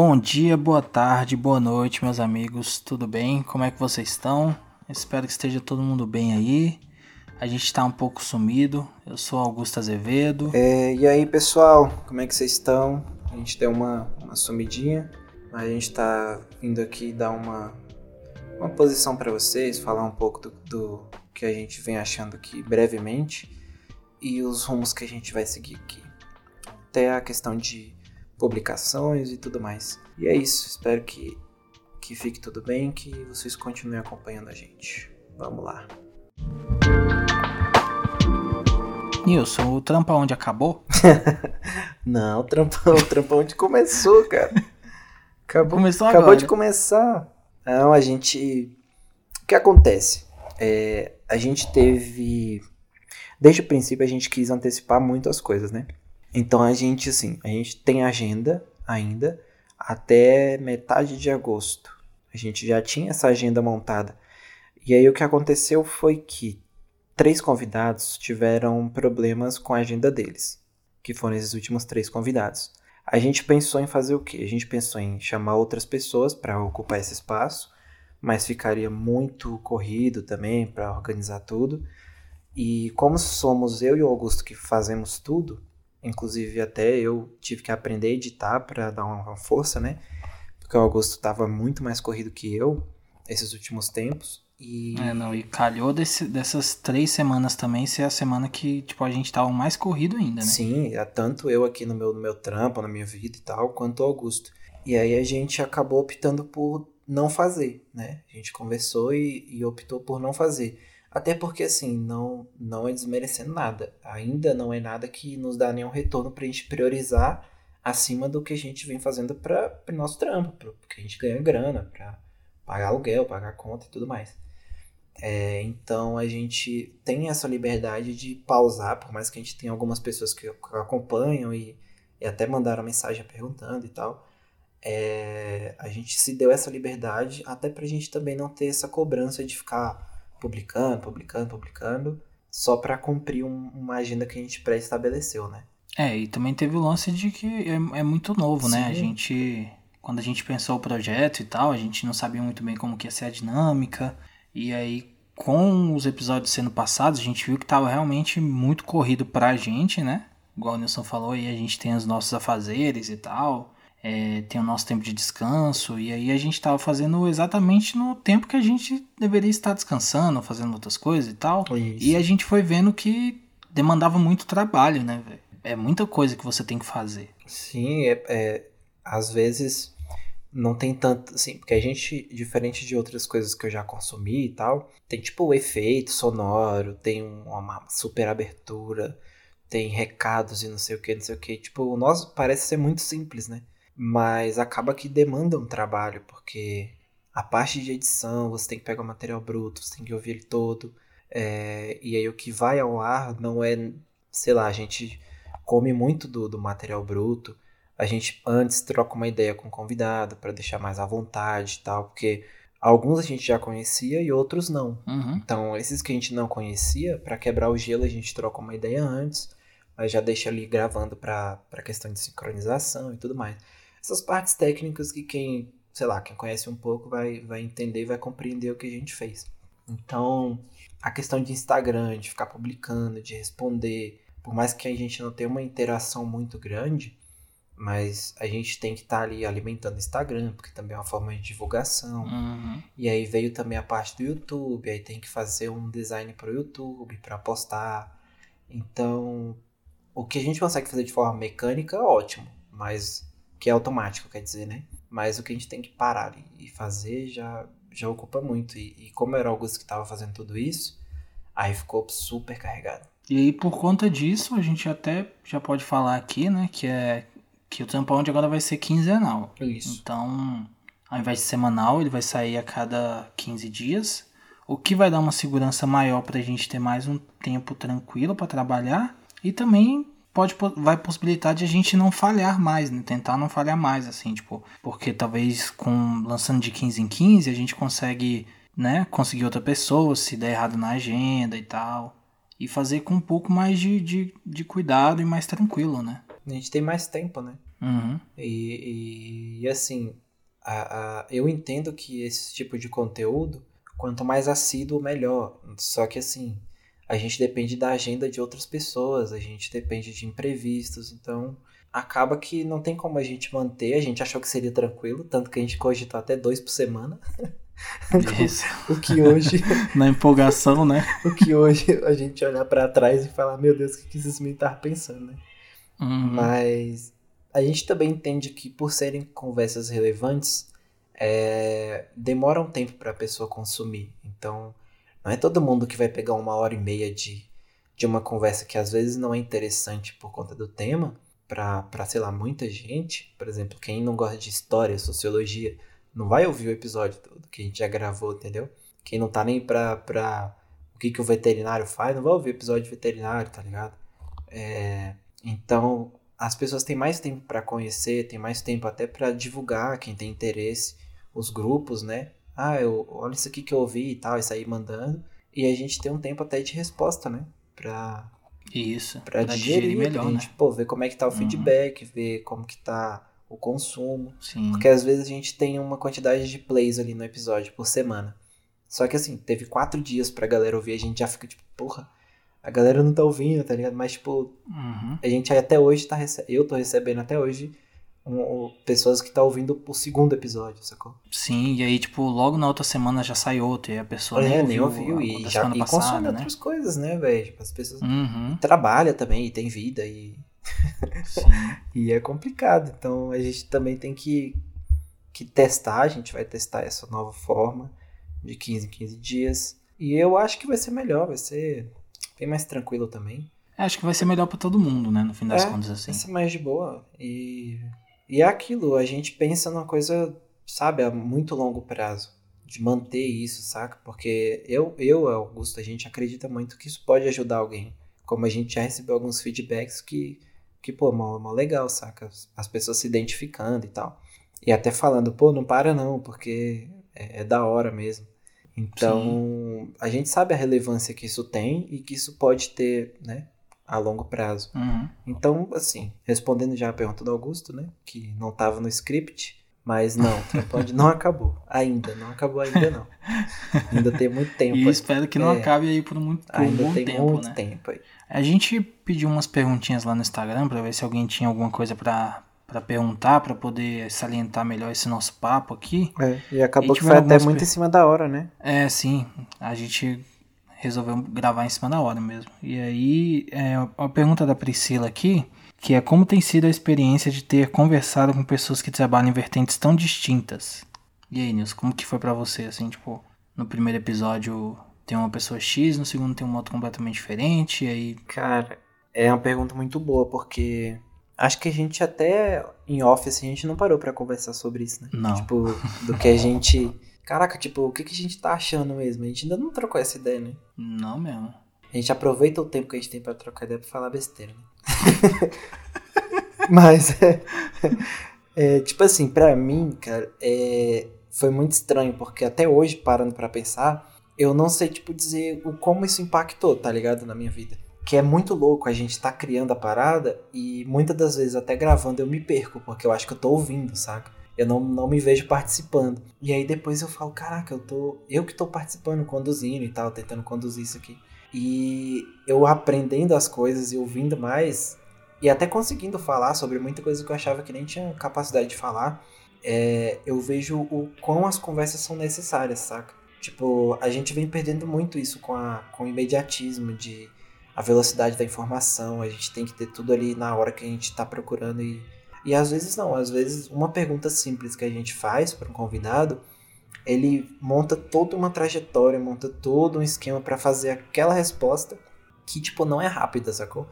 Bom dia, boa tarde, boa noite, meus amigos. Tudo bem? Como é que vocês estão? Espero que esteja todo mundo bem aí. A gente está um pouco sumido. Eu sou Augusto Azevedo. É, e aí, pessoal, como é que vocês estão? A gente deu uma, uma sumidinha, mas a gente está vindo aqui dar uma, uma posição para vocês, falar um pouco do, do que a gente vem achando aqui brevemente e os rumos que a gente vai seguir aqui. Até a questão de publicações e tudo mais. E é isso, espero que, que fique tudo bem, que vocês continuem acompanhando a gente. Vamos lá. Nilson, o trampa onde acabou? Não, o trampa, o trampa onde começou, cara. Acabou, Começou acabou agora. de começar. Não, a gente. O que acontece? É, a gente teve. Desde o princípio a gente quis antecipar muito as coisas, né? Então a gente, assim, a gente tem agenda ainda até metade de agosto. A gente já tinha essa agenda montada. E aí o que aconteceu foi que três convidados tiveram problemas com a agenda deles, que foram esses últimos três convidados. A gente pensou em fazer o quê? A gente pensou em chamar outras pessoas para ocupar esse espaço, mas ficaria muito corrido também para organizar tudo. E como somos eu e o Augusto que fazemos tudo, inclusive até eu tive que aprender a editar para dar uma força, né? Porque o Augusto estava muito mais corrido que eu esses últimos tempos. E É, não, e calhou desse- dessas três semanas também ser a semana que, tipo, a gente tava mais corrido ainda, né? Sim, é tanto eu aqui no meu, no meu trampo, na minha vida e tal, quanto o Augusto. E aí a gente acabou optando por não fazer, né? A gente conversou e, e optou por não fazer. Até porque, assim, não, não é desmerecendo nada. Ainda não é nada que nos dá nenhum retorno pra gente priorizar acima do que a gente vem fazendo para nosso trampo, pra- porque a gente ganha grana pra pagar aluguel, pagar conta e tudo mais. É, então a gente tem essa liberdade de pausar, por mais que a gente tenha algumas pessoas que acompanham e, e até mandaram mensagem perguntando e tal. É, a gente se deu essa liberdade até pra gente também não ter essa cobrança de ficar publicando, publicando, publicando, só pra cumprir um- uma agenda que a gente pré-estabeleceu, né? É, e também teve o lance de que é, é muito novo, né? A Sim. gente, quando a gente pensou o projeto e tal, a gente não sabia muito bem como que ia ser a dinâmica. E aí, com os episódios sendo passados, a gente viu que tava realmente muito corrido pra gente, né? Igual o Nilson falou, aí a gente tem os nossos afazeres e tal. É, tem o nosso tempo de descanso. E aí a gente tava fazendo exatamente no tempo que a gente deveria estar descansando, fazendo outras coisas e tal. E a gente foi vendo que demandava muito trabalho, né, velho? É muita coisa que você tem que fazer. Sim, é, é- às vezes não tem tanto, assim, porque a gente, diferente de outras coisas que eu já consumi e tal, tem tipo o efeito sonoro, tem um- uma super abertura, tem recados e não sei o que, não sei o que. Tipo, o nosso parece ser muito simples, né? Mas acaba que demanda um trabalho, porque a parte de edição, você tem que pegar o material bruto, você tem que ouvir ele todo. é, e aí o que vai ao ar não é, sei lá, a gente come muito do, do material bruto. A gente antes troca uma ideia com o convidado para deixar mais à vontade e tal, porque alguns a gente já conhecia e outros não. Uhum. Então, esses que a gente não conhecia, para quebrar o gelo, a gente troca uma ideia antes, mas já deixa ali gravando para para questão de sincronização e tudo mais. Essas partes técnicas que quem, sei lá, quem conhece um pouco vai, vai entender e vai compreender o que a gente fez. Então, a questão de Instagram, de ficar publicando, de responder, por mais que a gente não tenha uma interação muito grande, mas a gente tem que estar ali alimentando o Instagram, porque também é uma forma de divulgação. Uhum. E aí veio também a parte do YouTube, aí tem que fazer um design para o YouTube para postar. Então, o que a gente consegue fazer de forma mecânica, ótimo, mas que é automático, quer dizer, né? Mas o que a gente tem que parar e fazer já já ocupa muito. E, e como era o Augusto que estava fazendo tudo isso, aí ficou super carregado. E aí, por conta disso, a gente até já pode falar aqui, né, que é que o Tampão de agora vai ser quinzenal. Isso. Então, ao invés de semanal, ele vai sair a cada 15 dias, o que vai dar uma segurança maior pra gente ter mais um tempo tranquilo pra trabalhar e também pode po- vai possibilitar de a gente não falhar mais, né? Tentar não falhar mais assim, tipo, porque talvez com lançando de 15 em 15 a gente consegue, né, conseguir outra pessoa se der errado na agenda e tal. E fazer com um pouco mais de, de, de cuidado e mais tranquilo, né? A gente tem mais tempo, né? Uhum. E, e, e assim, a, a, eu entendo que esse tipo de conteúdo, quanto mais assíduo, melhor. Só que assim, a gente depende da agenda de outras pessoas, a gente depende de imprevistos, então acaba que não tem como a gente manter. A gente achou que seria tranquilo, tanto que a gente cogitou até dois por semana. Isso. o que hoje. Na empolgação, né? o que hoje a gente olhar para trás e falar, meu Deus, o que, que esses meninos estavam pensando, né? Uhum. Mas a gente também entende que por serem conversas relevantes, é, demora um tempo para a pessoa consumir. Então, não é todo mundo que vai pegar uma hora e meia de, de uma conversa que às vezes não é interessante por conta do tema, para, sei lá, muita gente. Por exemplo, quem não gosta de história, sociologia, não vai ouvir o episódio todo que a gente já gravou, entendeu? Quem não tá nem pra, pra o que, que o veterinário faz, não vai ouvir o episódio de veterinário, tá ligado? É, então, as pessoas têm mais tempo para conhecer, têm mais tempo até para divulgar, quem tem interesse, os grupos, né? Ah, eu, olha isso aqui que eu ouvi e tal, e sair mandando. E a gente tem um tempo até de resposta, né? Pra, isso, pra, pra digerir, digerir melhor, gente, né? Pô, ver como é que tá o uhum. feedback, ver como que tá o consumo. Sim. Porque às vezes a gente tem uma quantidade de plays ali no episódio por semana. Só que assim, teve quatro dias pra galera ouvir, a gente já fica tipo, porra, a galera não tá ouvindo, tá ligado? Mas, tipo, uhum. a gente até hoje tá recebendo. Eu tô recebendo até hoje um, pessoas que tá ouvindo o segundo episódio, sacou? Sim, e aí, tipo, logo na outra semana já sai outro, e a pessoa é, nem ouviu. e já e passada, consome né? outras coisas, né, velho? Tipo, as pessoas uhum. trabalham também e tem vida e. E é complicado. Então a gente também tem que, que testar, a gente vai testar essa nova forma de 15 em 15 dias. E eu acho que vai ser melhor, vai ser bem mais tranquilo também. É, acho que vai ser melhor para todo mundo, né? No fim das é, contas, assim. Vai ser mais de boa. E, e é aquilo, a gente pensa numa coisa, sabe, a muito longo prazo. De manter isso, saca? Porque eu, eu, Augusto, a gente acredita muito que isso pode ajudar alguém. Como a gente já recebeu alguns feedbacks que, que pô, mó, mó legal, saca? As pessoas se identificando e tal. E até falando, pô, não para não, porque é, é da hora mesmo. Então, Sim. a gente sabe a relevância que isso tem e que isso pode ter, né, a longo prazo. Uhum. Então, assim, respondendo já a pergunta do Augusto, né, que não estava no script, mas não, Trapond não acabou. Ainda, não acabou ainda não. Ainda tem muito tempo. E espero que não é, acabe aí por muito por ainda um tem tempo, muito né? tempo aí. A gente pediu umas perguntinhas lá no Instagram para ver se alguém tinha alguma coisa para para perguntar, para poder salientar melhor esse nosso papo aqui. É, e acabou e que foi até muito per... em cima da hora, né? É, sim. A gente resolveu gravar em cima da hora mesmo. E aí, é, a pergunta da Priscila aqui, que é como tem sido a experiência de ter conversado com pessoas que trabalham em vertentes tão distintas? E aí, Nilson, como que foi para você, assim, tipo, no primeiro episódio tem uma pessoa X, no segundo tem um outro completamente diferente, e aí... Cara, é uma pergunta muito boa, porque Acho que a gente até em office a gente não parou para conversar sobre isso, né? Não. Tipo, do que a gente. Caraca, tipo, o que, que a gente tá achando mesmo? A gente ainda não trocou essa ideia, né? Não mesmo. A gente aproveita o tempo que a gente tem para trocar ideia pra falar besteira, né? Mas é, é, Tipo assim, pra mim, cara, é, foi muito estranho, porque até hoje, parando para pensar, eu não sei, tipo, dizer o como isso impactou, tá ligado? Na minha vida que é muito louco a gente tá criando a parada e muitas das vezes até gravando eu me perco, porque eu acho que eu tô ouvindo, saca? Eu não, não me vejo participando. E aí depois eu falo, caraca, eu tô. Eu que tô participando, conduzindo e tal, tentando conduzir isso aqui. E eu aprendendo as coisas e ouvindo mais, e até conseguindo falar sobre muita coisa que eu achava que nem tinha capacidade de falar, é, eu vejo o quão as conversas são necessárias, saca? Tipo, a gente vem perdendo muito isso com, a, com o imediatismo de a velocidade da informação, a gente tem que ter tudo ali na hora que a gente está procurando e e às vezes não, às vezes uma pergunta simples que a gente faz para um convidado, ele monta toda uma trajetória, monta todo um esquema para fazer aquela resposta que tipo não é rápida, sacou?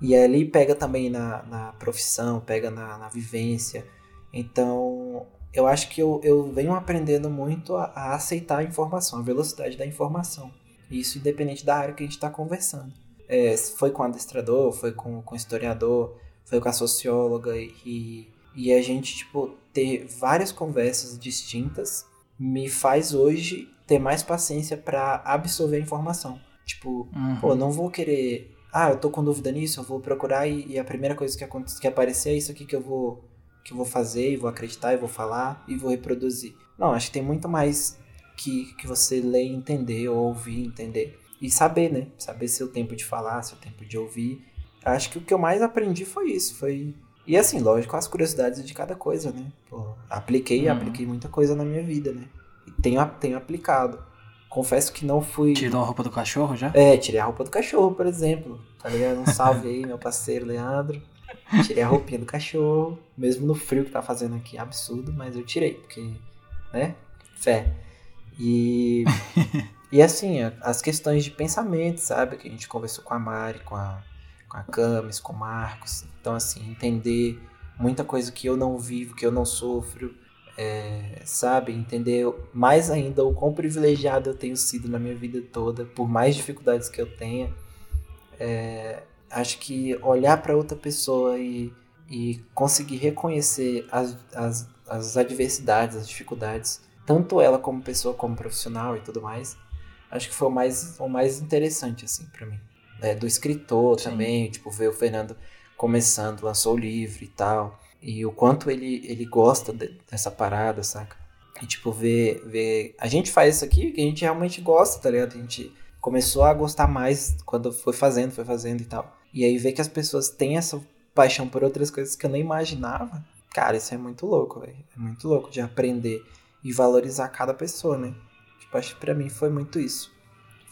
E ali pega também na, na profissão, pega na, na vivência. Então, eu acho que eu, eu venho aprendendo muito a, a aceitar a informação, a velocidade da informação. Isso independente da área que a gente está conversando é, foi com adestrador, foi com, com historiador, foi com a socióloga e, e a gente, tipo, ter várias conversas distintas me faz hoje ter mais paciência para absorver a informação. Tipo, uhum. pô, não vou querer ah, eu tô com dúvida nisso, eu vou procurar e, e a primeira coisa que, que aparecer é isso aqui que eu vou que eu vou fazer, e vou acreditar, e vou falar e vou reproduzir. Não, acho que tem muito mais que, que você ler e entender, ou ouvir entender. E saber, né? Saber seu tempo de falar, seu tempo de ouvir. Acho que o que eu mais aprendi foi isso. Foi. E assim, lógico, as curiosidades de cada coisa, né? Pô, apliquei, uhum. apliquei muita coisa na minha vida, né? E tenho, tenho aplicado. Confesso que não fui. Tirou a roupa do cachorro já? É, tirei a roupa do cachorro, por exemplo. Tá ligado? Um salve aí, meu parceiro Leandro. Tirei a roupinha do cachorro, mesmo no frio que tá fazendo aqui, absurdo, mas eu tirei, porque, né? Fé. E. e assim, as questões de pensamento, sabe? Que a gente conversou com a Mari, com a, com a Camis, com o Marcos. Então, assim, entender muita coisa que eu não vivo, que eu não sofro é, sabe? Entender mais ainda o quão privilegiado eu tenho sido na minha vida toda, por mais dificuldades que eu tenha. É, acho que olhar para outra pessoa e, e conseguir reconhecer as, as, as adversidades, as dificuldades, tanto ela como pessoa, como profissional e tudo mais, acho que foi o mais, o mais interessante, assim, para mim. É, do escritor Sim. também, tipo, ver o Fernando começando, lançou o livro e tal. E o quanto ele, ele gosta de, dessa parada, saca? E, tipo, ver, ver. A gente faz isso aqui que a gente realmente gosta, tá ligado? A gente começou a gostar mais quando foi fazendo, foi fazendo e tal. E aí ver que as pessoas têm essa paixão por outras coisas que eu nem imaginava. Cara, isso é muito louco, velho. É muito louco de aprender e valorizar cada pessoa, né? Tipo, acho que pra mim foi muito isso.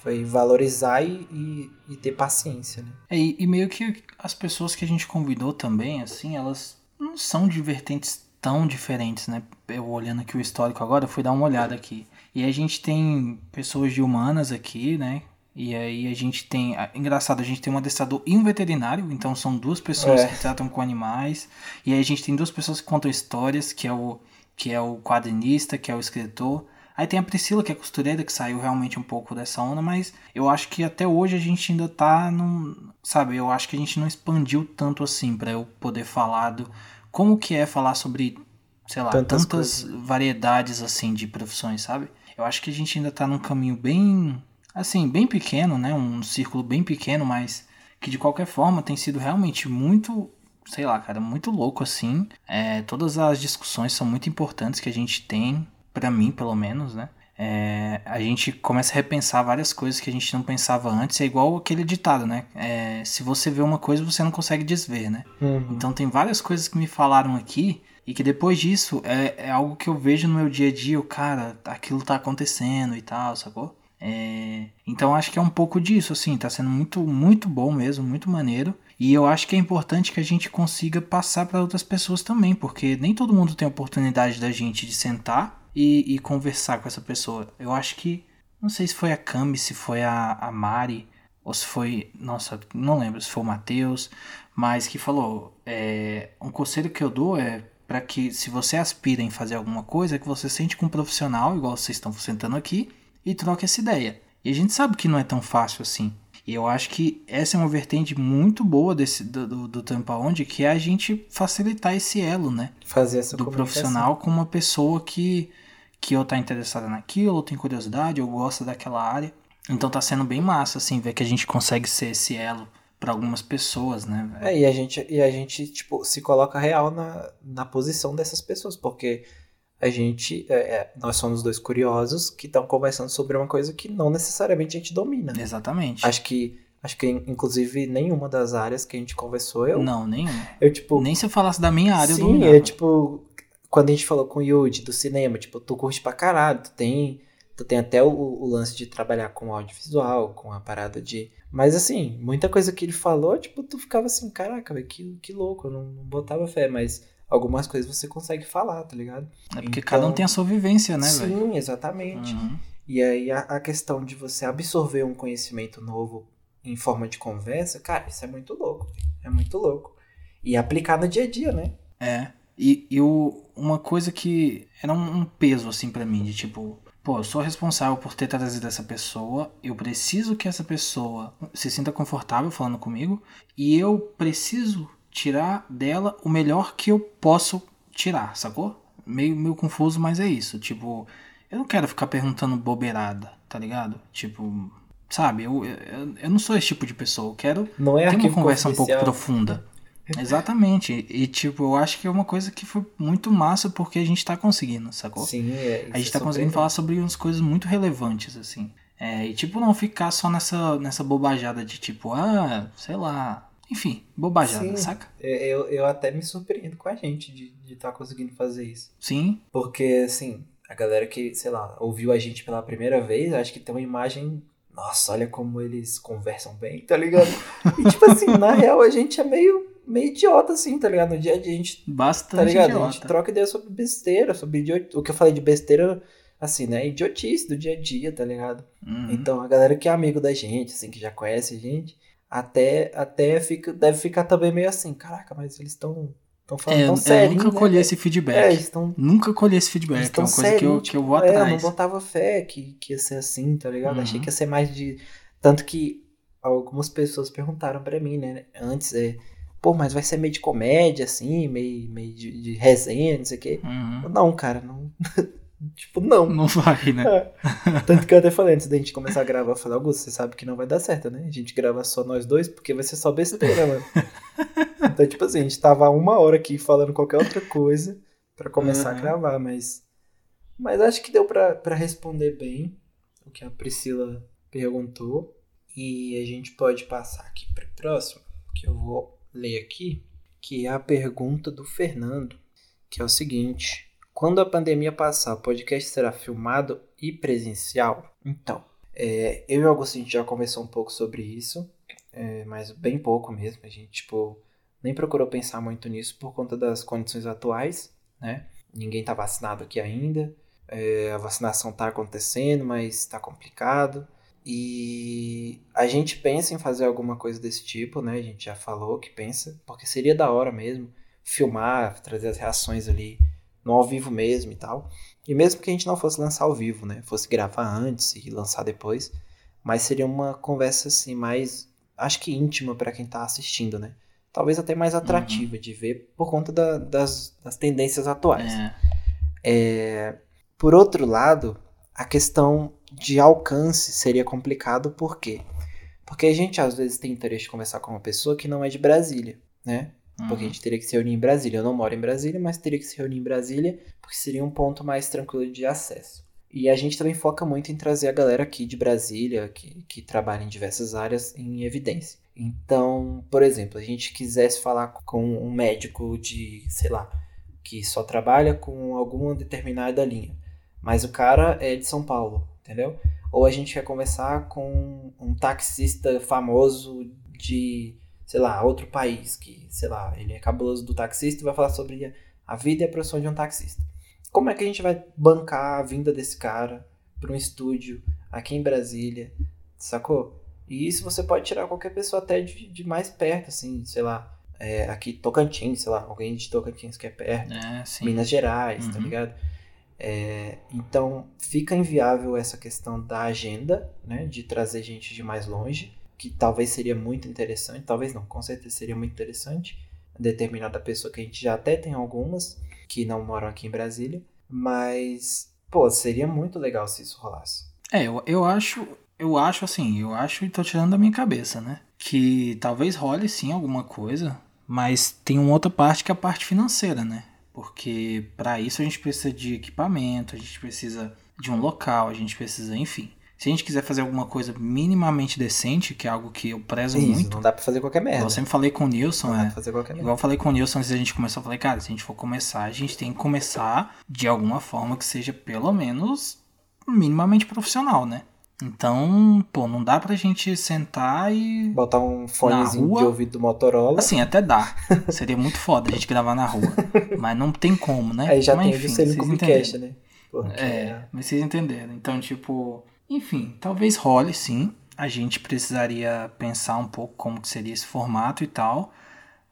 Foi valorizar e, e, e ter paciência, né? É, e, e meio que as pessoas que a gente convidou também, assim, elas não são de vertentes tão diferentes, né? Eu olhando aqui o histórico agora, fui dar uma olhada aqui. E a gente tem pessoas de humanas aqui, né? E aí a gente tem. Engraçado, a gente tem um adestrador e um veterinário, então são duas pessoas é. que tratam com animais. E aí a gente tem duas pessoas que contam histórias, que é o, que é o quadrinista, que é o escritor. Aí tem a Priscila, que é costureira, que saiu realmente um pouco dessa onda, mas eu acho que até hoje a gente ainda tá num. Sabe, eu acho que a gente não expandiu tanto assim para eu poder falar do. Como que é falar sobre, sei lá, Tantas, tantas variedades assim de profissões, sabe? Eu acho que a gente ainda tá num caminho bem. Assim, bem pequeno, né? Um círculo bem pequeno, mas que de qualquer forma tem sido realmente muito sei lá, cara, muito louco assim. É, todas as discussões são muito importantes que a gente tem para mim pelo menos, né? É, a gente começa a repensar várias coisas que a gente não pensava antes. É igual aquele ditado, né? É, se você vê uma coisa, você não consegue desver, né? Uhum. Então tem várias coisas que me falaram aqui e que depois disso é, é algo que eu vejo no meu dia a dia. O cara, aquilo tá acontecendo e tal, sacou? É, então acho que é um pouco disso, assim, tá sendo muito, muito bom mesmo, muito maneiro. E eu acho que é importante que a gente consiga passar para outras pessoas também, porque nem todo mundo tem a oportunidade da gente de sentar e, e, conversar com essa pessoa. Eu acho que. Não sei se foi a Cami, se foi a, a Mari, ou se foi. Nossa, não lembro se foi o Matheus, mas que falou: é, um conselho que eu dou é para que, se você aspira em fazer alguma coisa, que você sente com um profissional, igual vocês estão sentando aqui, e troque essa ideia. E a gente sabe que não é tão fácil assim. E eu acho que essa é uma vertente muito boa desse, do, do, do Tampa Onde, que é a gente facilitar esse elo, né? Fazer essa Do profissional com uma pessoa que que ou tá interessada naquilo, ou tem curiosidade, ou gosta daquela área. Então tá sendo bem massa, assim, ver que a gente consegue ser esse elo para algumas pessoas, né? Véio? É, e a gente, e a gente tipo, se coloca real na, na posição dessas pessoas, porque a gente, é, é, nós somos dois curiosos que estão conversando sobre uma coisa que não necessariamente a gente domina. Né? Exatamente. Acho que, acho que inclusive nenhuma das áreas que a gente conversou eu. Não, nenhuma. Eu tipo. Nem se eu falasse da minha área, sim, eu dominava. eu tipo quando a gente falou com o Yuji do cinema, tipo, tu curte pra caralho, tu tem, tu tem até o, o lance de trabalhar com audiovisual, com a parada de. Mas assim, muita coisa que ele falou, tipo, tu ficava assim, caraca, véio, que, que louco, eu não, não botava fé, mas algumas coisas você consegue falar, tá ligado? É porque então, cada um tem a sua vivência, né, velho? Sim, exatamente. Uhum. E aí a, a, questão de você absorver um conhecimento novo em forma de conversa, cara, isso é muito louco. É muito louco. E aplicar no dia a dia, né? É. E, e o, uma coisa que era um, um peso, assim, para mim, de tipo, pô, eu sou responsável por ter trazido essa pessoa, eu preciso que essa pessoa se sinta confortável falando comigo, e eu preciso tirar dela o melhor que eu posso tirar, sacou? Meio, meio confuso, mas é isso. Tipo, eu não quero ficar perguntando bobeirada, tá ligado? Tipo, sabe? Eu, eu, eu não sou esse tipo de pessoa. Eu quero Não é ter uma conversa um pouco profunda. Exatamente. E, tipo, eu acho que é uma coisa que foi muito massa porque a gente tá conseguindo, sacou? Sim, é, a gente isso tá é conseguindo falar sobre umas coisas muito relevantes, assim. É, e tipo, não ficar só nessa, nessa bobajada de tipo, ah, sei lá. Enfim, bobajada, Sim. saca? É, Eu, eu até me surpreendo com a gente de estar conseguindo fazer isso. Sim, Porque, assim, a galera que, sei lá, ouviu a gente pela primeira vez, acho que tem uma imagem. Nossa, olha como eles conversam bem, tá ligado? E, tipo assim, na real, a gente é meio, meio idiota, assim, tá ligado? No dia a dia a gente, bastante tá ligado? A idiota. gente troca ideia sobre besteira, sobre idiot... O que eu falei de besteira, assim, né? Idiotice do dia a dia, tá ligado? Uhum. Então, a galera que é amigo da gente, assim, que já conhece a gente, até, até fica, deve ficar também meio assim, caraca, mas eles estão tão falando É, tão eu sério, nunca né? colhi esse É, feedback. eles estão Nunca colhi esse feedback. É tão uma coisa que eu, que eu vou tipo, É, eu atrás. não botava fé que, que ia ser assim, tá ligado? Uhum. Achei que ia ser mais de. Tanto que algumas pessoas perguntaram pra mim, né? Antes, é. Pô, mas vai ser meio de comédia, assim, meio, meio de, de resenha, não sei o quê. Uhum. Não, cara, não. tipo, não. Não vai, né? Tanto que eu até falei antes da gente começar a gravar, eu falei, Augusto, você sabe que não vai dar certo, né? A gente grava só nós dois, porque vai ser só besteira, mano. Então, tipo assim, a gente tava uma hora aqui falando qualquer outra coisa pra começar Uhum. a gravar, mas. Mas acho que deu pra responder bem o que a Priscila perguntou. E a gente pode passar aqui pro próximo, que eu vou ler aqui, que é a pergunta do Fernando, que é o seguinte. Quando a pandemia passar, o podcast será filmado e presencial? Então, é, eu e o Augusto a gente já conversou um pouco sobre isso, é, mas bem pouco mesmo. A gente, tipo, nem procurou pensar muito nisso por conta das condições atuais, né? Ninguém tá vacinado aqui ainda, é, a vacinação tá acontecendo, mas tá complicado. E a gente pensa em fazer alguma coisa desse tipo, né? A gente já falou que pensa, porque seria da hora mesmo filmar, trazer as reações ali no ao vivo mesmo e tal. E mesmo que a gente não fosse lançar ao vivo, né? Fosse gravar antes e lançar depois, mas seria uma conversa assim mais, acho que íntima para quem tá assistindo, né? Talvez até mais atrativa de ver por conta da- das, das tendências atuais. É. É, por outro lado, a questão de alcance seria complicado, por quê? Porque a gente às vezes tem interesse de conversar com uma pessoa que não é de Brasília, né? Porque a Uhum. gente teria que se reunir em Brasília. Eu não moro em Brasília, mas teria que se reunir em Brasília, porque seria um ponto mais tranquilo de acesso. E a gente também foca muito em trazer a galera aqui de Brasília, que, que trabalha em diversas áreas, em evidência. Então, por exemplo, a gente quisesse falar com um médico de, sei lá, que só trabalha com alguma determinada linha, mas o cara é de São Paulo, entendeu? Ou a gente quer conversar com um taxista famoso de, sei lá, outro país, que, sei lá, ele é cabuloso do taxista e vai falar sobre a vida e a profissão de um taxista. Como é que a gente vai bancar a vinda desse cara para um estúdio aqui em Brasília, sacou? E isso você pode tirar qualquer pessoa até de, de mais perto, assim, sei lá, é, aqui Tocantins, sei lá, alguém de Tocantins que é perto. É. Minas Gerais, tá Uhum. ligado? É, então fica inviável essa questão da agenda, né? De trazer gente de mais longe, que talvez seria muito interessante, talvez não, com certeza seria muito interessante. Determinada pessoa que a gente já até tem algumas que não moram aqui em Brasília, mas pô, seria muito legal se isso rolasse. É, eu, eu acho, eu acho assim, eu acho e tô tirando da minha cabeça, né? Que talvez role sim alguma coisa, mas tem uma outra parte que é a parte financeira, né? Porque para isso a gente precisa de equipamento, a gente precisa de um local, a gente precisa, enfim. Se a gente quiser fazer alguma coisa minimamente decente, que é algo que eu prezo Isso, muito, não dá pra fazer qualquer merda. eu sempre falei com o Nilson, não dá é, pra fazer qualquer merda. Igual eu falei com o Nilson antes da gente começar, eu falei, cara, se a gente for começar, a gente tem que começar de alguma forma que seja pelo menos minimamente profissional, né? Então, pô, não dá pra gente sentar e. Botar um fonezinho rua? de ouvido do Motorola. Assim, até dá. Seria muito foda a gente gravar na rua. Mas não tem como, né? aí já Mas, tem enfim, vocês entenderam. né? Porque É, mas vocês entenderam. Então, tipo, enfim, talvez role sim. A gente precisaria pensar um pouco como que seria esse formato e tal.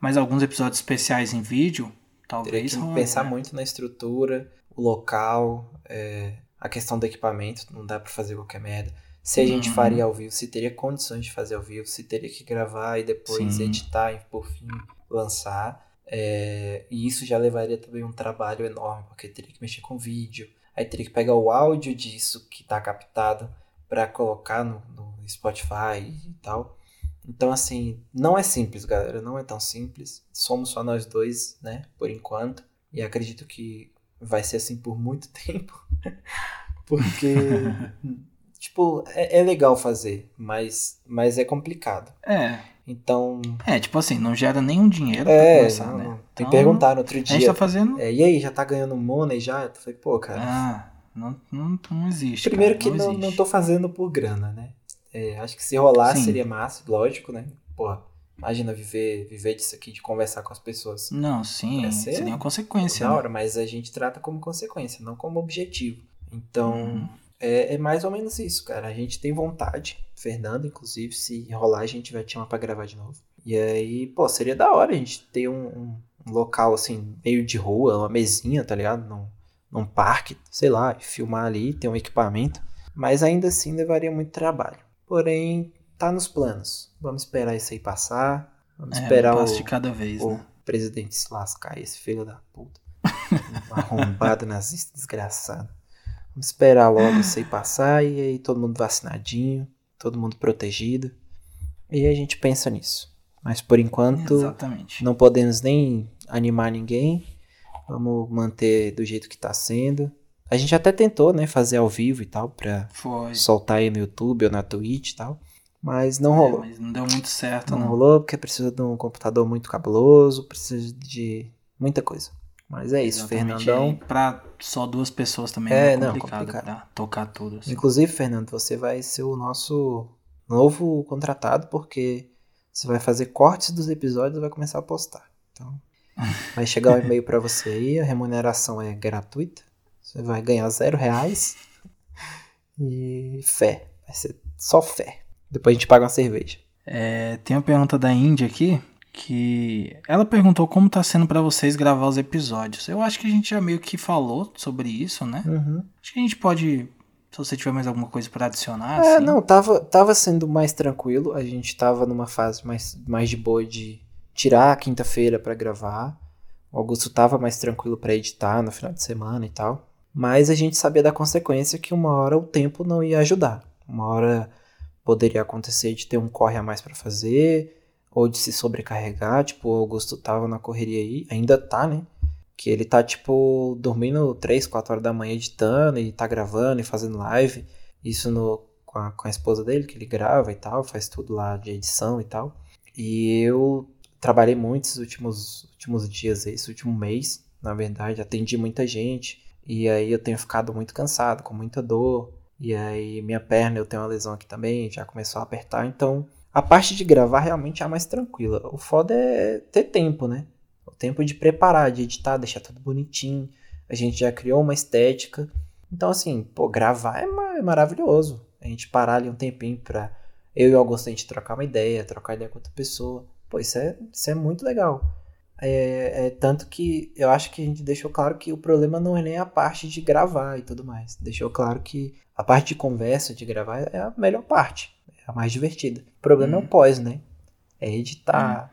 Mas alguns episódios especiais em vídeo, Teria talvez que role, pensar né? muito na estrutura, o local, é, a questão do equipamento, não dá pra fazer qualquer merda. Se a gente Uhum. faria ao vivo, se teria condições de fazer ao vivo, se teria que gravar e depois Sim. editar e por fim lançar. É, e isso já levaria também um trabalho enorme, porque teria que mexer com vídeo, aí teria que pegar o áudio disso que tá captado para colocar no, no Spotify e tal. Então, assim, não é simples, galera. Não é tão simples. Somos só nós dois, né? Por enquanto. E acredito que vai ser assim por muito tempo. Porque, tipo, é, é, legal fazer, mas, mas é complicado. É. Então. É, tipo assim, não gera nenhum dinheiro é, pra começar, não, né? Não. Então, Me perguntaram outro dia. A gente tá fazendo. É, e aí, já tá ganhando money já? Eu falei, pô, cara. Ah, não, não, não existe. Primeiro cara, que não, não, não tô fazendo por grana, né? É, acho que se rolar Sim. seria massa, lógico, né? Porra, imagina viver, viver disso aqui, de conversar com as pessoas. Não, sim, seria uma consequência. Da né? hora, mas a gente trata como consequência, não como objetivo. Então, uhum. é, é, mais ou menos isso, cara. A gente tem vontade, Fernando, inclusive, se rolar, a gente vai te chamar pra gravar de novo. E aí, pô, seria da hora a gente ter um, um, um local, assim, meio de rua, uma mesinha, tá ligado? Num, num parque, sei lá, filmar ali, ter um equipamento. Mas ainda assim levaria muito trabalho. Porém, tá nos planos. Vamos esperar isso aí passar. Vamos é, esperar um o, de cada vez, o né? presidente se lascar, esse filho da puta. arrombado nazista desgraçado. Vamos esperar logo isso aí passar e aí todo mundo vacinadinho, todo mundo protegido. E aí a gente pensa nisso. Mas por enquanto Exatamente. não podemos nem animar ninguém. Vamos manter do jeito que tá sendo. A gente até tentou, né, fazer ao vivo e tal, pra Foi. soltar aí no YouTube ou na Twitch e tal. Mas não rolou. É, mas não deu muito certo, não. não. rolou porque precisa de um computador muito cabuloso, precisa de muita coisa. Mas é isso, Exatamente. Fernandão. E pra só duas pessoas também É, é, não, complicado, complicado. pra tocar tudo. assim. Inclusive, Fernando, você vai ser o nosso novo contratado, porque você vai fazer cortes dos episódios e vai começar a postar. Então, vai chegar o e-mail pra você aí, a remuneração é gratuita. Você vai ganhar zero reais. E fé. Vai ser só fé. Depois a gente paga uma cerveja. É, tem uma pergunta da Índia aqui, que ela perguntou como tá sendo pra vocês gravar os episódios. Eu acho que a gente já meio que falou sobre isso, né? Uhum. Acho que a gente pode, se você tiver mais alguma coisa pra adicionar, É, assim. não, tava, tava sendo mais tranquilo. A gente tava numa fase mais, mais de boa de tirar a quinta-feira pra gravar. O Augusto tava mais tranquilo pra editar no final de semana e tal. Mas a gente sabia da consequência que uma hora o tempo não ia ajudar. Uma hora poderia acontecer de ter um corre a mais pra fazer, ou de se sobrecarregar. Tipo, o Augusto tava na correria aí, ainda tá, né? Que ele tá, tipo, dormindo 3, 4 horas da manhã editando e tá gravando e fazendo live. Isso no, com, a, com a esposa dele, que ele grava e tal, faz tudo lá de edição e tal. E eu trabalhei muito esses últimos, últimos dias, esse último mês, na verdade, atendi muita gente. E aí eu tenho ficado muito cansado, com muita dor. E aí minha perna, eu tenho uma lesão aqui também, já começou a apertar. Então a parte de gravar realmente é a mais tranquila. O foda é ter tempo, né? O tempo de preparar, de editar, deixar tudo bonitinho. A gente já criou uma estética. Então assim, pô, gravar é, ma- é maravilhoso. A gente parar ali um tempinho pra eu e o Augusto a gente trocar uma ideia, trocar ideia com outra pessoa. Pô, isso é, isso é muito legal. É, é tanto que eu acho que a gente deixou claro que o problema não é nem a parte de gravar e tudo mais. Deixou claro que a parte de conversa, de gravar, é a melhor parte. É a mais divertida. O problema é Hum. o pós, né? É editar.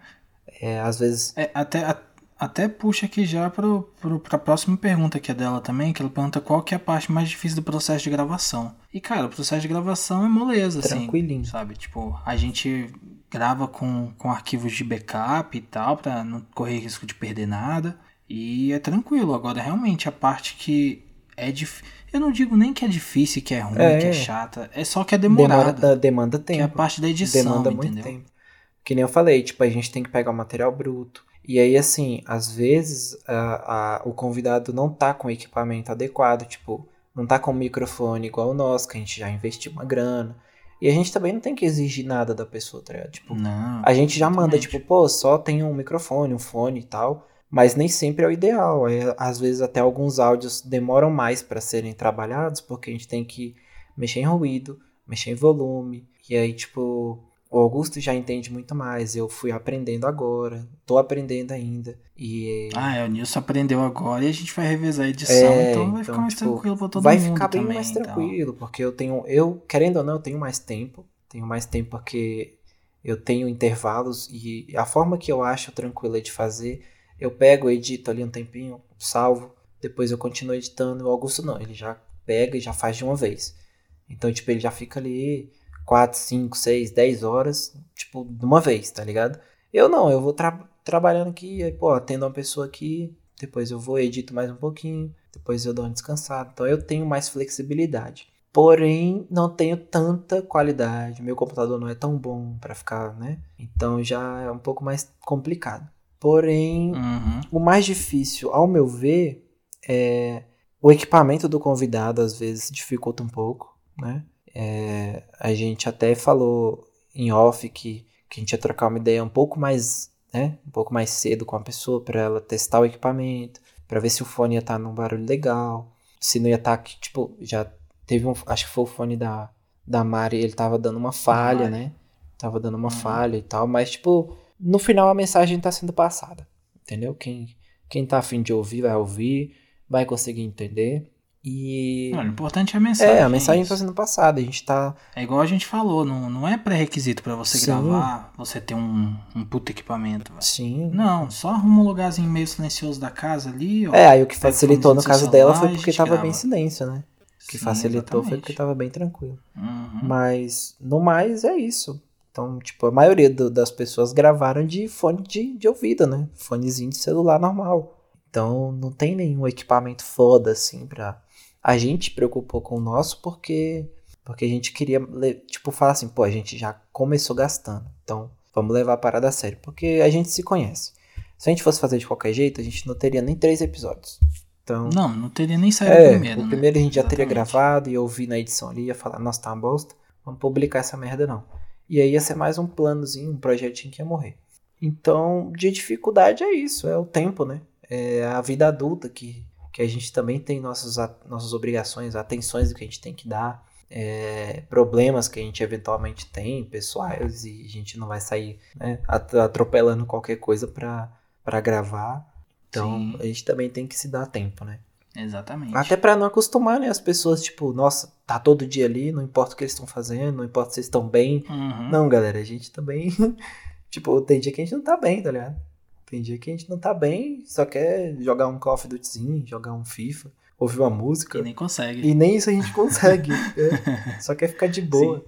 É, às vezes. É, até, a- até puxa aqui já pro, pra próxima pergunta que é dela também, que ela pergunta qual que é a parte mais difícil do processo de gravação. E, cara, o processo de gravação é moleza, assim. Tranquilinho. Sabe? Tipo, a gente grava com, com arquivos de backup e tal, pra não correr risco de perder nada. E é tranquilo. Agora, realmente, a parte que é difícil. Eu não digo nem que é difícil, que é ruim, É. que é chata. É só que é demorado. Demora, demanda que é a tempo. parte da edição, demanda entendeu? muito tempo. Que nem eu falei, tipo, a gente tem que pegar o material bruto. E aí, assim, às vezes a, a- o convidado não tá com o equipamento adequado, tipo, não tá com o microfone igual o nosso, que a gente já investiu uma grana. E a gente também não tem que exigir nada da pessoa, tá ligado? Tipo, Não. a gente já manda, tipo, pô, só tem um microfone, um fone e tal. Mas nem sempre é o ideal. É, às vezes até alguns áudios demoram mais para serem trabalhados, porque a gente tem que mexer em ruído, mexer em volume. E aí, tipo, o Augusto já entende muito mais. Eu fui aprendendo agora, tô aprendendo ainda. E Ah, é, o Nilson aprendeu agora e a gente vai revezar a edição, É, então vai então, ficar mais tipo, tranquilo pra todo vai mundo ficar bem também, mais então. tranquilo, porque eu tenho, eu querendo ou não, eu tenho mais tempo, tenho mais tempo porque eu tenho intervalos e a forma que eu acho tranquila de fazer, eu pego, edito ali um tempinho, salvo, depois eu continuo editando. O Augusto não, ele já pega e já faz de uma vez. Então, tipo, ele já fica ali 4, 5, 6, 10 horas, tipo, de uma vez, tá ligado? Eu não, eu vou tra trabalhando aqui, aí, pô, atendo uma pessoa aqui, depois eu vou edito mais um pouquinho, depois eu dou uma descansada. Então eu tenho mais flexibilidade. Porém, não tenho tanta qualidade. Meu computador não é tão bom para ficar, né? Então já é um pouco mais complicado. Porém, Uhum. o mais difícil, ao meu ver, é o equipamento do convidado às vezes dificulta um pouco, né? É, a gente até falou em off que, que a gente ia trocar uma ideia um pouco mais, né? Um pouco mais cedo com a pessoa para ela testar o equipamento, para ver se o fone ia estar num barulho legal, se não ia estar, tipo, já teve um, acho que foi o fone da da Mari, ele tava dando uma falha, Mari. né? Tava dando uma Uhum. falha e tal, mas tipo, no final a mensagem tá sendo passada, entendeu? Quem quem tá afim de ouvir vai ouvir, vai conseguir entender. E Olha, o importante é a mensagem. é, a mensagem isso. tá sendo passada, a gente tá É igual a gente falou, não, não é pré-requisito pra você Sim. gravar, você ter um, um puto equipamento. velho. sim. Não, só arruma um lugarzinho meio silencioso da casa ali, ó. É, aí o que facilitou no caso dela foi porque tava grava. bem em silêncio, né? O que Sim, facilitou foi exatamente. porque tava bem tranquilo. Uhum. Mas no mais é isso. Então, tipo, a maioria do- das pessoas gravaram de fone de, de ouvido, né? Fonezinho de celular normal. Então não tem nenhum equipamento foda assim pra. A gente preocupou com o nosso porque porque a gente queria, tipo, falar assim, pô, a gente já começou gastando. Então, vamos levar a parada a sério, porque a gente se conhece. Se a gente fosse fazer de qualquer jeito, a gente não teria nem três episódios. Então, Não, não teria nem saído é, o primeiro, o né? primeiro a gente já teria Exatamente. gravado e ouvir na edição ali, ia falar, nossa, tá uma bosta, vamos publicar essa merda não. E aí ia ser mais um planozinho, um projetinho que ia morrer. Então, de dificuldade é isso, é o tempo, né? É a vida adulta que, que a gente também tem nossas, nossas obrigações, atenções que a gente tem que dar, é, problemas que a gente eventualmente tem, pessoais, e a gente não vai sair né, at- atropelando qualquer coisa pra gravar. Então, Sim. a gente também tem que se dar tempo, né? Exatamente. Até pra não acostumar, né? As pessoas, tipo, nossa, tá todo dia ali, não importa o que eles estão fazendo, não importa se eles estão bem. Uhum. Não, galera, a gente também. tipo, tem dia que a gente não tá bem, tá ligado? Tem dia que a gente não tá bem, só quer jogar um Call of Dutyzinho, jogar um FIFA, ouvir uma música. E nem consegue. E nem isso a gente consegue. é. Só quer ficar de boa.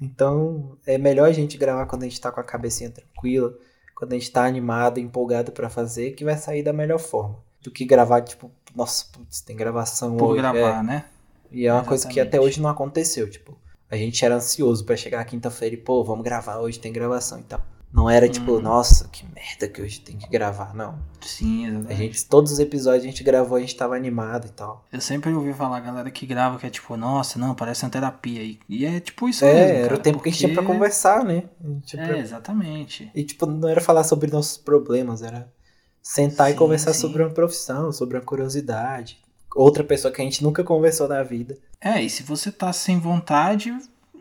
Então, é melhor a gente gravar quando a gente tá com a cabecinha tranquila, quando a gente tá animado, empolgado pra fazer, que vai sair da melhor forma. Do que gravar, tipo, nossa, putz, tem gravação Por hoje. gravar, é. né? E é uma coisa que até Exatamente. hoje não aconteceu. Tipo, a gente era ansioso pra chegar quinta-feira e, pô, vamos gravar, hoje tem gravação e tal. Não era tipo, Uhum. nossa, que merda que hoje tem que gravar, não. Sim, exatamente. A gente, todos os episódios a gente gravou, a gente tava animado e tal. Eu sempre ouvi falar a galera que grava que é tipo, nossa, não, parece uma terapia. E, e é tipo isso É, mesmo. era o tempo que a gente tinha pra porque- conversar, né? É, exatamente. E, tipo, não era falar sobre nossos problemas, era sentar e Sim, conversar sim. sobre uma profissão, sobre uma curiosidade. Outra pessoa que a gente nunca conversou na vida. É, e se você tá sem vontade,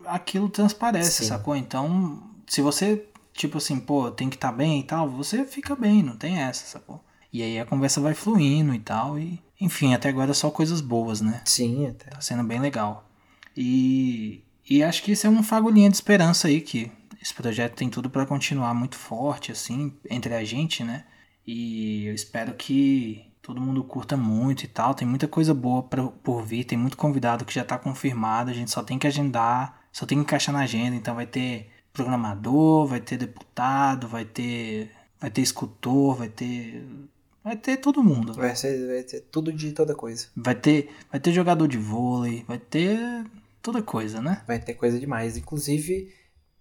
aquilo transparece, Sim. sacou? Então, se você, tipo assim, pô, tem que estar bem e tal, você fica bem, não tem essa, sacou? E aí a conversa vai fluindo e tal, e enfim, até agora é só coisas boas, né? Sim, até. Tá sendo bem legal. E, e acho que isso é uma fagulhinha de esperança aí, que esse projeto tem tudo pra continuar muito forte, assim, entre a gente, né? E eu espero que todo mundo curta muito e tal. Tem muita coisa boa pra, por vir, tem muito convidado que já tá confirmado, a gente só tem que agendar, só tem que encaixar na agenda. Então vai ter programador, vai ter deputado, vai ter. Vai ter escultor, vai ter. Vai ter todo mundo. Vai ser, vai ser tudo de toda coisa. Vai ter, vai ter jogador de vôlei, vai ter toda coisa, né? Vai ter coisa demais. Inclusive,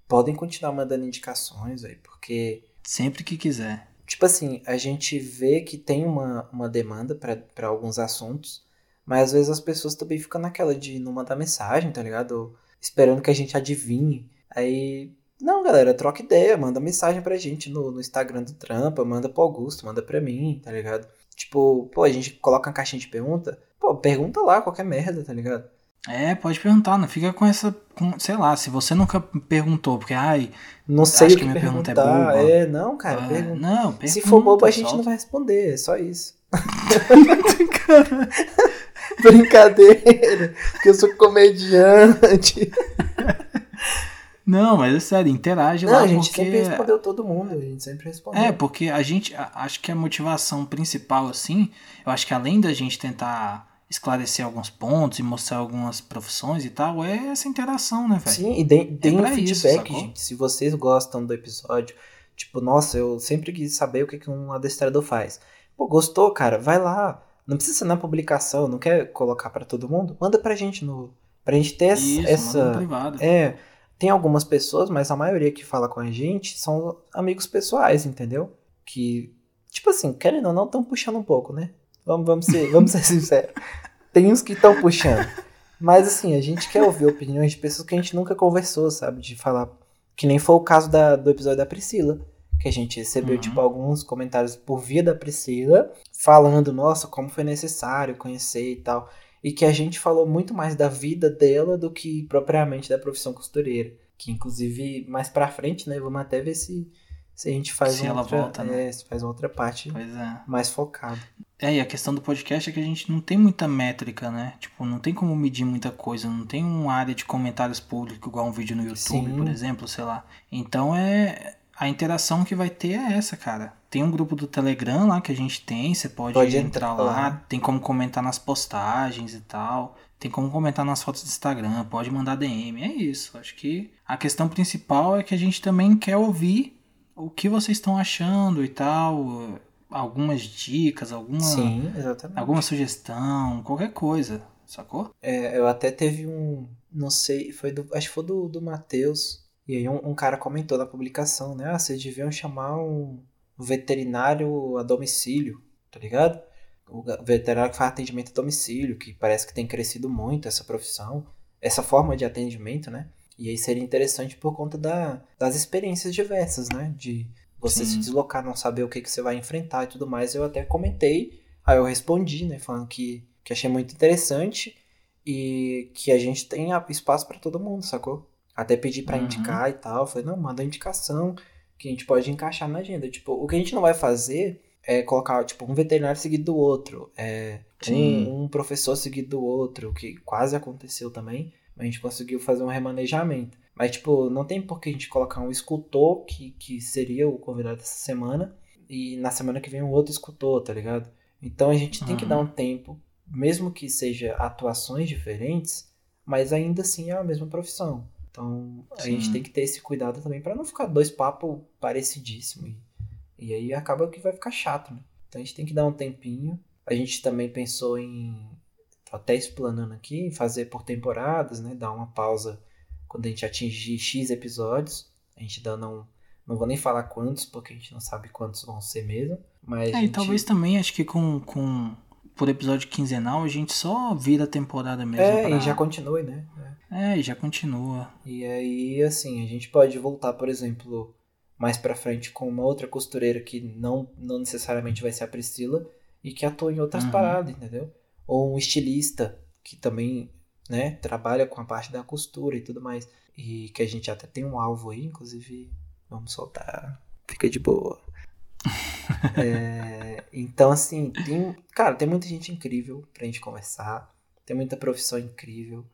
podem continuar mandando indicações aí, porque, Sempre que quiser. tipo assim, a gente vê que tem uma, uma demanda pra alguns assuntos, mas às vezes as pessoas também ficam naquela de não mandar mensagem, tá ligado? Ou esperando que a gente adivinhe. Aí, não, galera, troca ideia, manda mensagem pra gente no, no Instagram do Trampa, manda pro Augusto, manda pra mim, tá ligado? Tipo, pô, a gente coloca uma caixinha de pergunta, pô, pergunta lá qualquer merda, tá ligado? É, pode perguntar, não fica com essa. Com, sei lá, se você nunca perguntou, porque, ai. Não sei Acho que que minha pergunta é boba. É, não, cara, ah, pergunta. não, pergunta. Se for bobo, a gente solta. não vai responder, é só isso. Brincadeira, que eu sou comediante. Não, mas é sério, interage Não, lá a gente porque. sempre respondeu todo mundo, a gente sempre respondeu. É, porque a gente. Acho que a motivação principal, assim, eu acho que além da gente tentar esclarecer alguns pontos e mostrar algumas profissões e tal, é essa interação, né, velho? Sim, e deem É um isso, feedback, sacou? gente. Se vocês gostam do episódio, tipo, nossa, eu sempre quis saber o que que um adestrador faz. Pô, gostou, cara? Vai lá. Não precisa ser na publicação, não quer colocar pra todo mundo? Manda pra gente no. Pra gente ter essa. Isso, manda no essa privado. é, tem algumas pessoas, mas a maioria que fala com a gente são amigos pessoais, entendeu? Que, tipo assim, querendo ou não, estão puxando um pouco, né? Vamos, vamos, ser, vamos ser sinceros. Tem uns que estão puxando. Mas assim, a gente quer ouvir opiniões de pessoas que a gente nunca conversou, sabe? De falar. Que nem foi o caso da- do episódio da Priscila. Que a gente recebeu, Uhum. tipo, alguns comentários por via da Priscila, falando, nossa, como foi necessário conhecer e tal. E que a gente falou muito mais da vida dela do que propriamente da profissão costureira. Que inclusive, mais pra frente, né? Vamos até ver se, se a gente faz Se uma ela outra, volta, né? é, se faz outra parte é. mais focada. É, e a questão do podcast é que a gente não tem muita métrica, né? Tipo, não tem como medir muita coisa, não tem uma área de comentários públicos igual um vídeo no YouTube, Sim. por exemplo, sei lá. Então é. A interação que vai ter é essa, cara. Tem um grupo do Telegram lá que a gente tem, você pode, Pode entrar entrar lá, lá. tem como comentar nas postagens e tal, tem como comentar nas fotos do Instagram, pode mandar DM, é isso. Acho que a questão principal é que a gente também quer ouvir o que vocês estão achando e tal, algumas dicas, alguma Sim, alguma sugestão, qualquer coisa, sacou? É, eu até teve um. Não sei, foi do. Acho que foi do, do Matheus. E aí um, um cara comentou na publicação, né? Ah, vocês deviam chamar um veterinário a domicílio, tá ligado? O veterinário que faz atendimento a domicílio, que parece que tem crescido muito essa profissão, essa forma de atendimento, né? E aí seria interessante por conta da, das experiências diversas, né? De você Sim. se deslocar, não saber o que, que você vai enfrentar e tudo mais. Eu até comentei, aí eu respondi, né? Falando que, que achei muito interessante e que a gente tem espaço pra todo mundo, sacou? Até pedi pra Uhum. indicar e tal. Falei, não, manda indicação que a gente pode encaixar na agenda. Tipo, o que a gente não vai fazer é colocar, tipo, um veterinário seguido do outro, é, um, um professor seguido do outro, que quase aconteceu também. Mas a gente conseguiu fazer um remanejamento. Mas, tipo, não tem por que a gente colocar um escultor, que, que seria o convidado dessa semana, e na semana que vem um outro escultor, tá ligado? Então a gente tem que Uhum. dar um tempo, mesmo que seja atuações diferentes, mas ainda assim é a mesma profissão. Então a Sim. gente tem que ter esse cuidado também pra não ficar dois papos parecidíssimos. E, e aí acaba que vai ficar chato, né? Então a gente tem que dar um tempinho. A gente também pensou em. Tô até explanando aqui, em fazer por temporadas, né? Dar uma pausa quando a gente atingir X episódios. A gente dando um. Não vou nem falar quantos, porque a gente não sabe quantos vão ser mesmo. Mas. É, e gente- talvez também, acho que com, com por episódio quinzenal a gente só vira a temporada mesmo. É, pra- e já continue, né? É, e já continua. E aí, assim, a gente pode voltar, por exemplo, mais pra frente com uma outra costureira que não, não necessariamente vai ser a Priscila e que atua em outras Uhum. paradas, entendeu? Ou um estilista que também, né, trabalha com a parte da costura e tudo mais. E que a gente até tem um alvo aí, inclusive, vamos soltar. Fica de boa. É, então, assim, tem, cara, tem muita gente incrível pra gente conversar. Tem muita profissão incrível.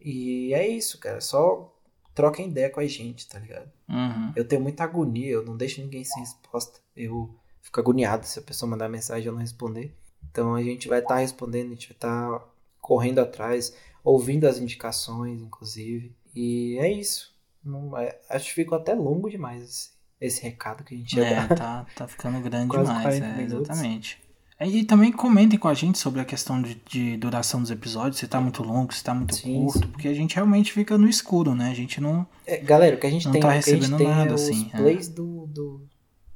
E é isso, cara. Só troquem ideia com a gente, tá ligado? Uhum. Eu tenho muita agonia, eu não deixo ninguém sem resposta. Eu fico agoniado se a pessoa mandar mensagem e eu não responder. Então a gente vai estar respondendo, a gente vai estar correndo atrás, ouvindo as indicações, inclusive. E é isso. Não, é- acho que ficou até longo demais esse, recado que a gente É, tá, tá ficando grande Quase demais, 40 é, exatamente. E também comentem com a gente sobre a questão de, de duração dos episódios, se tá muito longo, se tá muito Sim, curto, sim. porque a gente realmente fica no escuro, né? A gente não. É, galera, o que a gente Não tem, tá gente recebendo nada, é os assim, é. plays do, do,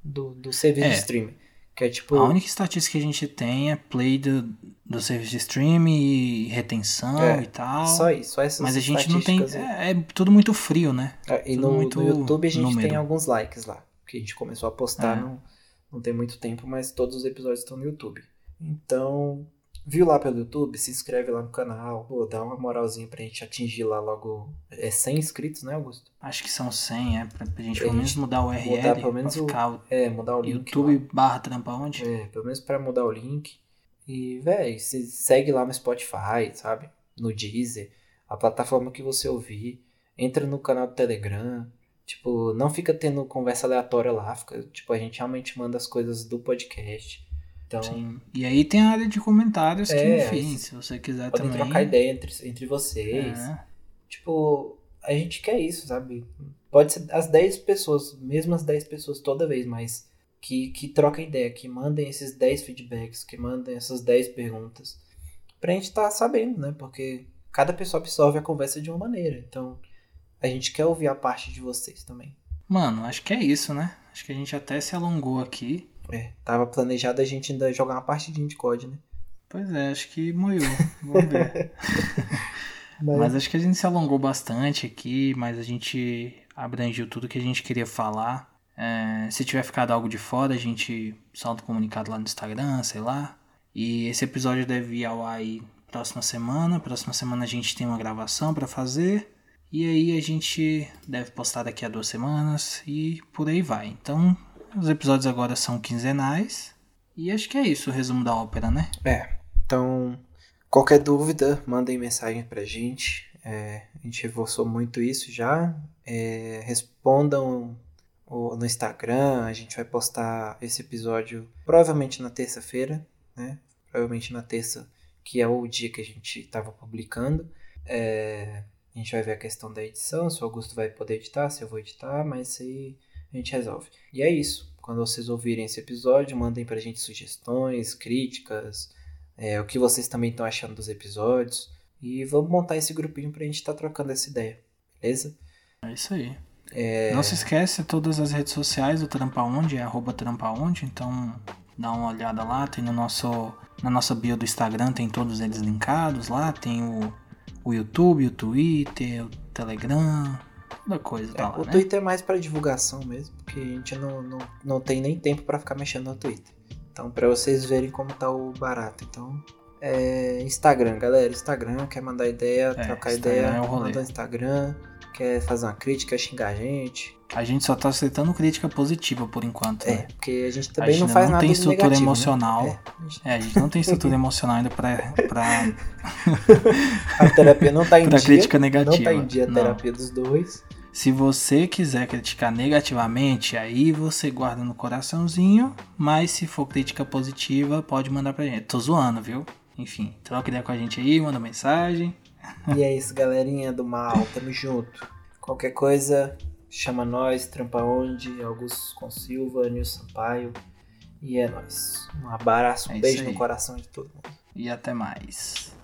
do, do serviço É. de streaming. Que é tipo. A única estatística que a gente tem é play do, do serviço de stream e retenção É, e tal. Só isso, só essas Mas a gente não tem. É, é tudo muito frio, né? É, e no, muito no YouTube a gente número. tem alguns likes lá. Que a gente começou a postar, É. não, não tem muito tempo, mas todos os episódios estão no YouTube. Então, viu lá pelo YouTube? Se inscreve lá no canal. Pô, dá uma moralzinha pra gente atingir lá logo. É 100 inscritos, né, Augusto? Acho que são 100, é, pra, pra gente Pra pelo menos gente mudar o URL. mudar pelo menos ficar o É, mudar o link. YouTube barra trampa onde? lá. É, pelo menos pra mudar o link. E, véi, se segue lá no Spotify, sabe? No Deezer, a plataforma que você ouvir. Entra no canal do Telegram. Tipo, não fica tendo conversa aleatória lá. Fica, tipo, a gente realmente manda as coisas do podcast. Então, Sim. E aí tem a área de comentários que, É, enfim, aí se você quiser podem também. trocar ideia entre, entre vocês. É. Tipo, a gente quer isso, sabe? Pode ser as 10 pessoas, mesmo as 10 pessoas toda vez, mas que, que troquem ideia, que mandem esses 10 feedbacks, que mandem essas 10 perguntas. Pra gente estar sabendo, né? Porque cada pessoa absorve a conversa de uma maneira. Então, a gente quer ouvir a parte de vocês também. Mano, acho que é isso, né? Acho que a gente até se alongou aqui. É, tava planejado a gente ainda jogar uma partidinha de COD, né? Pois é, acho que moiou. Vamos ver. Mas acho que a gente se alongou bastante aqui, mas a gente abrangiu tudo que a gente queria falar. É, se tiver ficado algo de fora, a gente solta um comunicado lá no Instagram, sei lá. E esse episódio deve ir ao ar aí próxima semana. Próxima semana a gente tem uma gravação pra fazer. E aí a gente deve postar daqui a duas semanas e por aí vai. Então, os episódios agora são quinzenais. E acho que é isso o resumo da ópera, né? É, então, qualquer dúvida, mandem mensagem pra gente. É, a gente reforçou muito isso já. É, respondam no Instagram, a gente vai postar esse episódio provavelmente na terça-feira, né? Provavelmente na terça, que é o dia que a gente estava publicando. É, a gente vai ver a questão da edição, se o Augusto vai poder editar, se eu vou editar, mas aí a gente resolve. E é isso. Quando vocês ouvirem esse episódio, mandem pra gente sugestões, críticas, é, o que vocês também estão achando dos episódios. E vamos montar esse grupinho pra gente estar trocando essa ideia, beleza? É isso aí. Não se esquece, todas as redes sociais do Trampa Onde é arroba Trampa Onde, então dá uma olhada lá, tem no nosso, na nossa bio do Instagram, tem todos eles linkados lá, tem o, o YouTube, o Twitter, o Telegram, toda coisa tá É, lá, o né? Twitter é mais pra divulgação mesmo, porque a gente não, não, não tem nem tempo pra ficar mexendo no Twitter. Então, pra vocês verem como tá o barato. Então, é Instagram, galera. Instagram, quer mandar ideia, É, trocar Instagram ideia, é rolê. manda Instagram. Quer fazer uma crítica, xingar a gente. A gente só tá aceitando crítica positiva por enquanto, É, né? porque a gente também gente não faz não nada tem estrutura negativo, né? emocional. É, a gente- É, a gente não tem estrutura emocional ainda pra, pra, a terapia não tá em pra dia. crítica negativa. Não tá em dia a Não. terapia dos dois. Se você quiser criticar negativamente, aí você guarda no coraçãozinho, mas se for crítica positiva, pode mandar pra gente. Tô zoando, viu? Enfim, troca ideia com a gente aí, manda mensagem. E é isso, galerinha do mal. Tamo junto. Qualquer coisa, chama nós, trampa onde, Augusto com Silva, Nilson Sampaio. E é nóis. Um abraço, um É beijo no coração de todo mundo. E até mais.